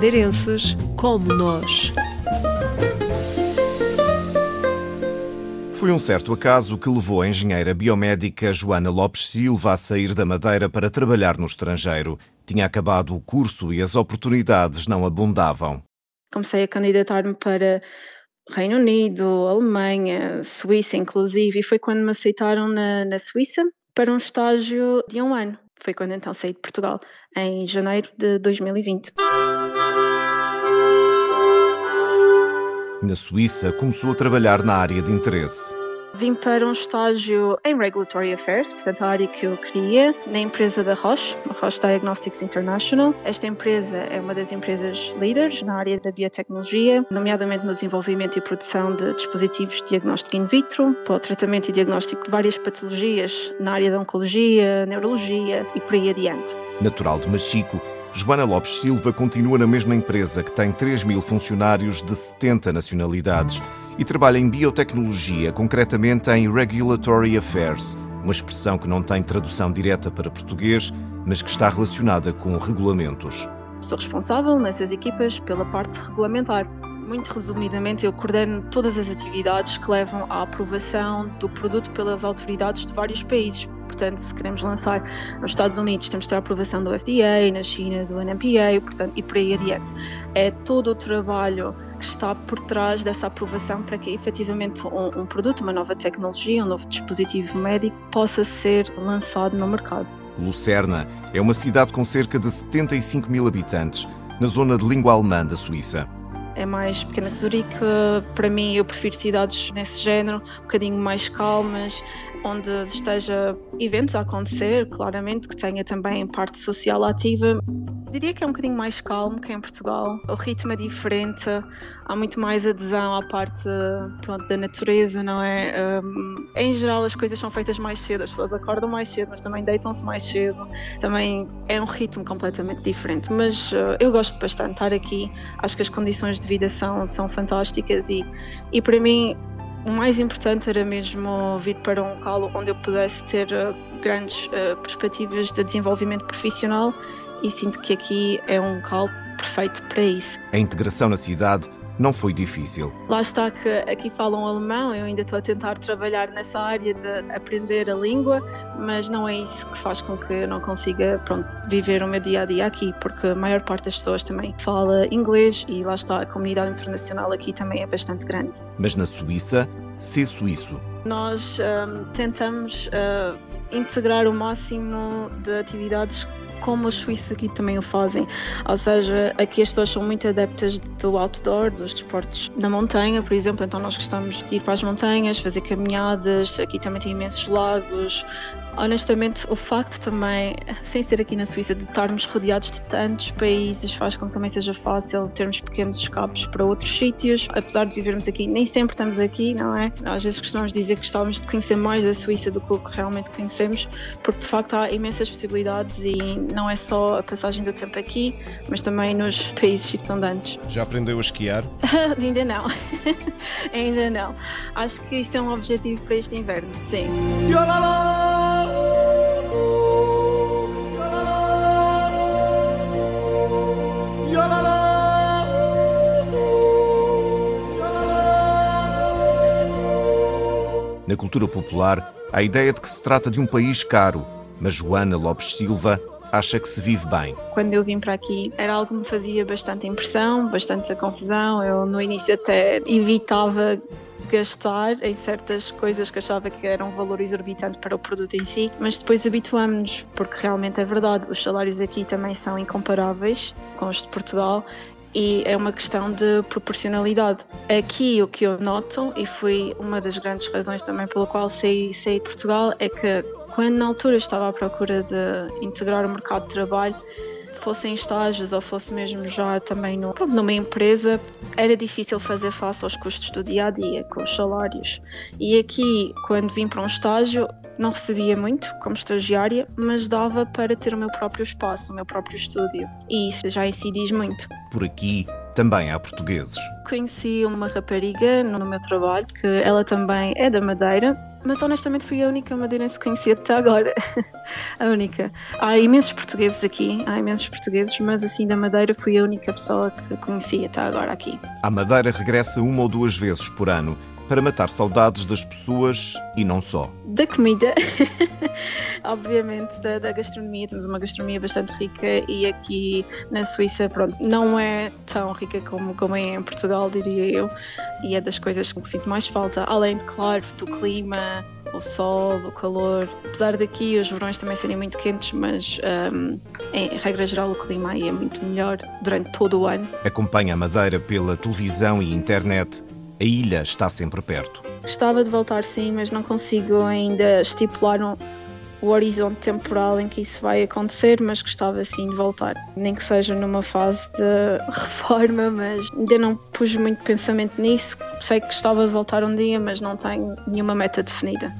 madeirenses como nós. Foi um certo acaso que levou a engenheira biomédica Joana Lopes Silva a sair da Madeira para trabalhar no estrangeiro. Tinha acabado o curso e as oportunidades não abundavam. Comecei a candidatar-me para Reino Unido, Alemanha, Suíça, inclusive, e foi quando me aceitaram na, na Suíça para um estágio de um ano. Foi quando então saí de Portugal, em janeiro de 2020. Na Suíça, começou a trabalhar na área de interesse. Vim para um estágio em Regulatory Affairs, portanto a área que eu queria, na empresa da Roche, a Roche Diagnostics International. Esta empresa é uma das empresas líderes na área da biotecnologia, nomeadamente no desenvolvimento e produção de dispositivos de diagnóstico in vitro, para o tratamento e diagnóstico de várias patologias na área da oncologia, neurologia e por aí adiante. Natural de Machico, Joana Lopes Silva continua na mesma empresa que tem 3 mil funcionários de 70 nacionalidades e trabalha em biotecnologia, concretamente em Regulatory Affairs, uma expressão que não tem tradução direta para português, mas que está relacionada com regulamentos. Sou responsável nessas equipas pela parte regulamentar. Muito resumidamente, eu coordeno todas as atividades que levam à aprovação do produto pelas autoridades de vários países, portanto, se queremos lançar nos Estados Unidos, temos de ter a aprovação do FDA, na China do NMPA, portanto, e por aí adiante. É todo o trabalho que está por trás dessa aprovação para que efetivamente um, um produto, uma nova tecnologia, um novo dispositivo médico possa ser lançado no mercado. Lucerna é uma cidade com cerca de 75 mil habitantes, na zona de língua alemã da Suíça é mais pequena que Zurique. Para mim, eu prefiro cidades nesse género, um bocadinho mais calmas, onde esteja eventos a acontecer, claramente, que tenha também parte social ativa. Diria que é um bocadinho mais calmo que em Portugal. O ritmo é diferente, há muito mais adesão à parte pronto, da natureza, não é? Um, em geral, as coisas são feitas mais cedo, as pessoas acordam mais cedo, mas também deitam-se mais cedo. Também é um ritmo completamente diferente. Mas uh, eu gosto bastante de estar aqui, acho que as condições de vida são, são fantásticas e, e para mim o mais importante era mesmo vir para um local onde eu pudesse ter uh, grandes uh, perspectivas de desenvolvimento profissional e sinto que aqui é um local perfeito para isso. A integração na cidade não foi difícil. Lá está que aqui falam alemão, eu ainda estou a tentar trabalhar nessa área de aprender a língua, mas não é isso que faz com que eu não consiga pronto, viver o meu dia a dia aqui, porque a maior parte das pessoas também fala inglês e lá está, a comunidade internacional aqui também é bastante grande. Mas na Suíça, ser suíço. Nós um, tentamos uh, integrar o máximo de atividades como os suíços aqui também o fazem. Ou seja, aqui as pessoas são muito adeptas do outdoor, dos desportos na montanha, por exemplo. Então nós gostamos de ir para as montanhas, fazer caminhadas. Aqui também tem imensos lagos, honestamente, o facto também, sem ser aqui na Suíça, de estarmos rodeados de tantos países, faz com que também seja fácil termos pequenos escapes para outros sítios. Apesar de vivermos aqui, nem sempre estamos aqui, não é? Às vezes costumamos dizer que gostávamos de conhecer mais da Suíça do que o que realmente conhecemos, porque de facto há imensas possibilidades e não é só a passagem do tempo aqui, mas também nos países circundantes. Já aprendeu a esquiar? Ainda não. Ainda não. Acho que isso é um objetivo para este inverno, sim. Na cultura popular, a ideia de que se trata de um país caro, mas Joana Lopes Silva acha que se vive bem. Quando eu vim para aqui, era algo que me fazia bastante impressão, bastante confusão. Eu, no início, até evitava gastar em certas coisas que achava que eram um valor exorbitante para o produto em si, mas depois habituamos-nos, porque realmente é verdade, os salários aqui também são incomparáveis com os de Portugal e é uma questão de proporcionalidade. Aqui o que eu noto, e foi uma das grandes razões também pela qual saí, saí de Portugal, é que quando na altura estava à procura de integrar o mercado de trabalho, fosse em estágios ou fosse mesmo já também no, pronto, numa empresa, era difícil fazer face aos custos do dia a dia, com os salários. E aqui, quando vim para um estágio, não recebia muito como estagiária, mas dava para ter o meu próprio espaço, o meu próprio estúdio. E isso já em si diz muito. Por aqui também há portugueses. Conheci uma rapariga no meu trabalho, que ela também é da Madeira, mas honestamente fui a única madeirense que conheci até agora. a única. Há imensos portugueses aqui, há imensos portugueses, mas assim da Madeira fui a única pessoa que conheci até agora aqui. A Madeira regressa uma ou duas vezes por ano para matar saudades das pessoas e não só. Da comida, obviamente, da, da, gastronomia. Temos uma gastronomia bastante rica e aqui na Suíça, pronto, não é tão rica como, como é em Portugal, diria eu. E é das coisas que sinto mais falta, além, de, claro, do clima, o sol, o calor. Apesar daqui os verões também serem muito quentes, mas um, em regra geral o clima aí é muito melhor durante todo o ano. Acompanha a Madeira pela televisão e internet a ilha está sempre perto. Gostava de voltar sim, mas não consigo ainda estipular um, o horizonte temporal em que isso vai acontecer, mas gostava sim de voltar. Nem que seja numa fase de reforma, mas ainda não pus muito pensamento nisso. Sei que gostava de voltar um dia, mas não tenho nenhuma meta definida.